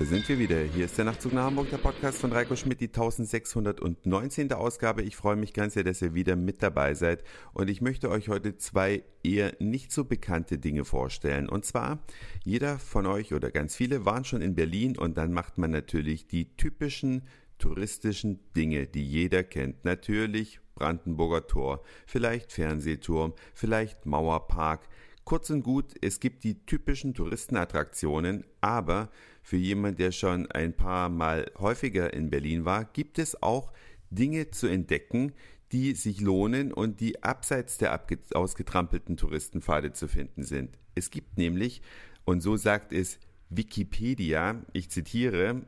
Da sind wir wieder. Hier ist der Nachtzug nach Hamburg, der Podcast von Reiko Schmidt, die 1619. Ausgabe. Ich freue mich ganz sehr, dass ihr wieder mit dabei seid. Und ich möchte euch heute zwei eher nicht so bekannte Dinge vorstellen. Und zwar, jeder von euch oder ganz viele waren schon in Berlin und dann macht man natürlich die typischen touristischen Dinge, die jeder kennt. Natürlich Brandenburger Tor, vielleicht Fernsehturm, vielleicht Mauerpark. Kurz und gut, es gibt die typischen Touristenattraktionen, aber für jemand, der schon ein paar Mal häufiger in Berlin war, gibt es auch Dinge zu entdecken, die sich lohnen und die abseits der ausgetrampelten Touristenpfade zu finden sind. Es gibt nämlich, und so sagt es Wikipedia, ich zitiere,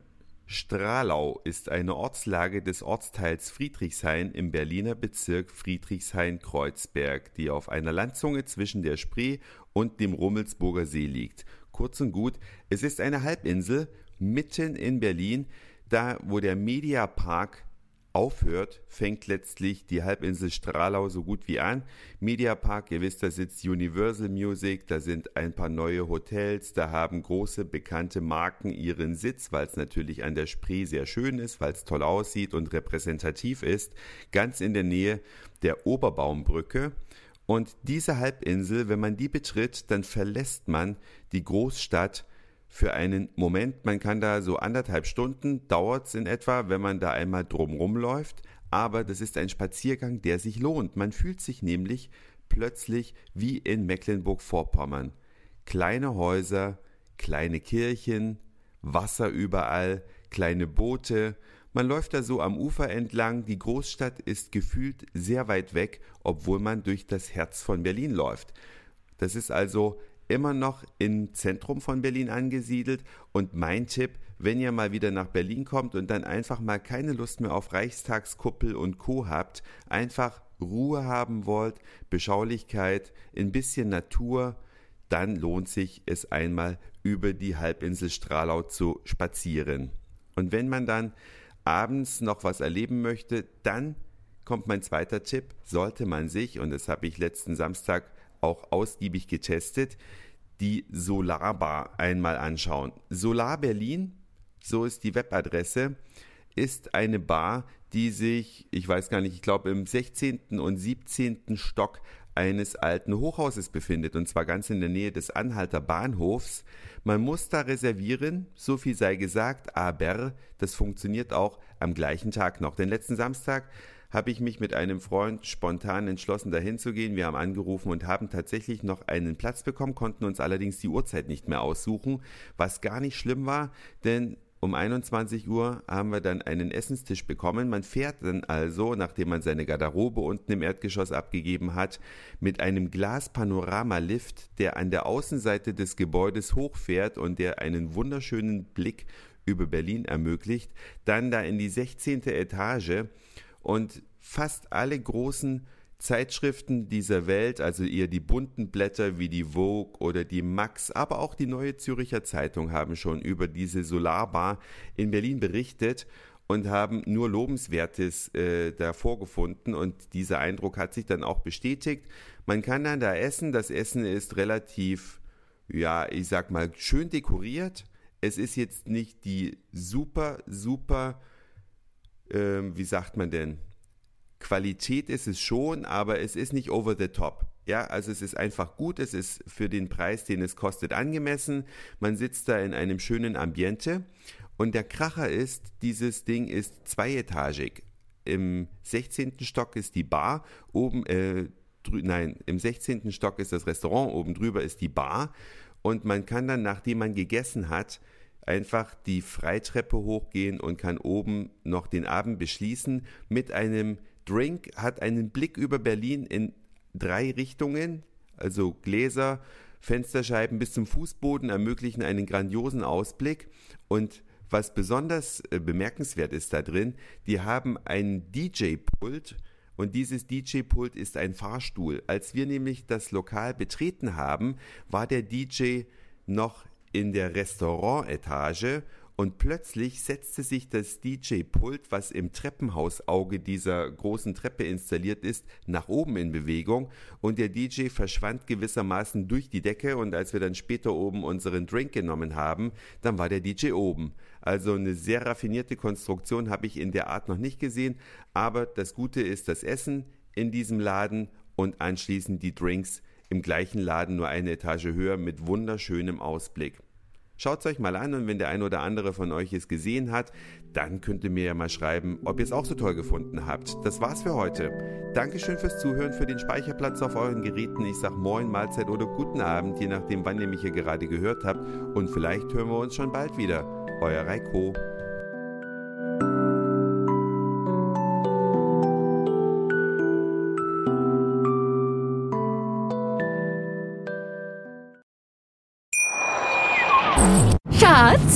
Stralau ist eine Ortslage des Ortsteils Friedrichshain im Berliner Bezirk Friedrichshain-Kreuzberg, die auf einer Landzunge zwischen der Spree und dem Rummelsburger See liegt. Kurz und gut, es ist eine Halbinsel mitten in Berlin, da wo der Mediapark aufhört, fängt letztlich die Halbinsel Stralau so gut wie an. Mediapark, ihr wisst, da sitzt Universal Music, da sind ein paar neue Hotels, da haben große bekannte Marken ihren Sitz, weil es natürlich an der Spree sehr schön ist, weil es toll aussieht und repräsentativ ist, ganz in der Nähe der Oberbaumbrücke. Und diese Halbinsel, wenn man die betritt, dann verlässt man die Großstadt für einen Moment. Man kann da so anderthalb Stunden dauert's in etwa, wenn man da einmal drumrum läuft. Aber das ist ein Spaziergang, der sich lohnt. Man fühlt sich nämlich plötzlich wie in Mecklenburg-Vorpommern. Kleine Häuser, kleine Kirchen, Wasser überall, kleine Boote. Man läuft da so am Ufer entlang. Die Großstadt ist gefühlt sehr weit weg, obwohl man durch das Herz von Berlin läuft. Das ist also immer noch im Zentrum von Berlin angesiedelt. Und mein Tipp, wenn ihr mal wieder nach Berlin kommt und dann einfach mal keine Lust mehr auf Reichstagskuppel und Co. habt, einfach Ruhe haben wollt, Beschaulichkeit, ein bisschen Natur, dann lohnt sich es einmal über die Halbinsel Stralau zu spazieren. Und wenn man dann abends noch was erleben möchte, dann kommt mein zweiter Tipp, sollte man sich, und das habe ich letzten Samstag auch ausgiebig getestet, die Solarbar einmal anschauen. Solar Berlin, so ist die Webadresse, ist eine Bar, die sich, ich weiß gar nicht, ich glaube im 16. und 17. Stock eines alten Hochhauses befindet und zwar ganz in der Nähe des Anhalter Bahnhofs. Man muss da reservieren, so viel sei gesagt, aber das funktioniert auch am gleichen Tag noch. Den letzten Samstag habe ich mich mit einem Freund spontan entschlossen, dahin zu gehen. Wir haben angerufen und haben tatsächlich noch einen Platz bekommen, konnten uns allerdings die Uhrzeit nicht mehr aussuchen, was gar nicht schlimm war, denn um 21 Uhr haben wir dann einen Essenstisch bekommen. Man fährt dann also, nachdem man seine Garderobe unten im Erdgeschoss abgegeben hat, mit einem Glaspanoramalift, der an der Außenseite des Gebäudes hochfährt und der einen wunderschönen Blick über Berlin ermöglicht, dann da in die 16. Etage und fast alle großen Zeitschriften dieser Welt, also eher die bunten Blätter wie die Vogue oder die Max, aber auch die Neue Züricher Zeitung haben schon über diese Solarbar in Berlin berichtet und haben nur Lobenswertes äh, da vorgefunden und dieser Eindruck hat sich dann auch bestätigt. Man kann dann da essen, das Essen ist relativ, ja, ich sag mal, schön dekoriert. Es ist jetzt nicht die super, super ähm, wie sagt man denn? Qualität ist es schon, aber es ist nicht over the top. Ja, also es ist einfach gut, es ist für den Preis, den es kostet, angemessen. Man sitzt da in einem schönen Ambiente und der Kracher ist, dieses Ding ist zweietagig. Im 16. Stock ist die Bar, oben, äh, nein, im 16. Stock ist das Restaurant, oben drüber ist die Bar und man kann dann, nachdem man gegessen hat, einfach die Freitreppe hochgehen und kann oben noch den Abend beschließen mit einem Drink, hat einen Blick über Berlin in drei Richtungen, also Gläser, Fensterscheiben bis zum Fußboden ermöglichen einen grandiosen Ausblick und was besonders äh, bemerkenswert ist da drin, die haben ein DJ-Pult und dieses DJ-Pult ist ein Fahrstuhl. Als wir nämlich das Lokal betreten haben, war der DJ noch in der Restaurantetage und plötzlich setzte sich das DJ-Pult, was im Treppenhausauge dieser großen Treppe installiert ist, nach oben in Bewegung und der DJ verschwand gewissermaßen durch die Decke und als wir dann später oben unseren Drink genommen haben, dann war der DJ oben. Also eine sehr raffinierte Konstruktion habe ich in der Art noch nicht gesehen, aber das Gute ist das Essen in diesem Laden und anschließend die Drinks im gleichen Laden nur eine Etage höher mit wunderschönem Ausblick. Schaut es euch mal an und wenn der ein oder andere von euch es gesehen hat, dann könnt ihr mir ja mal schreiben, ob ihr es auch so toll gefunden habt. Das war's für heute. Dankeschön fürs Zuhören, für den Speicherplatz auf euren Geräten. Ich sag Moin, Mahlzeit oder guten Abend, je nachdem, wann ihr mich hier gerade gehört habt. Und vielleicht hören wir uns schon bald wieder. Euer Reiko.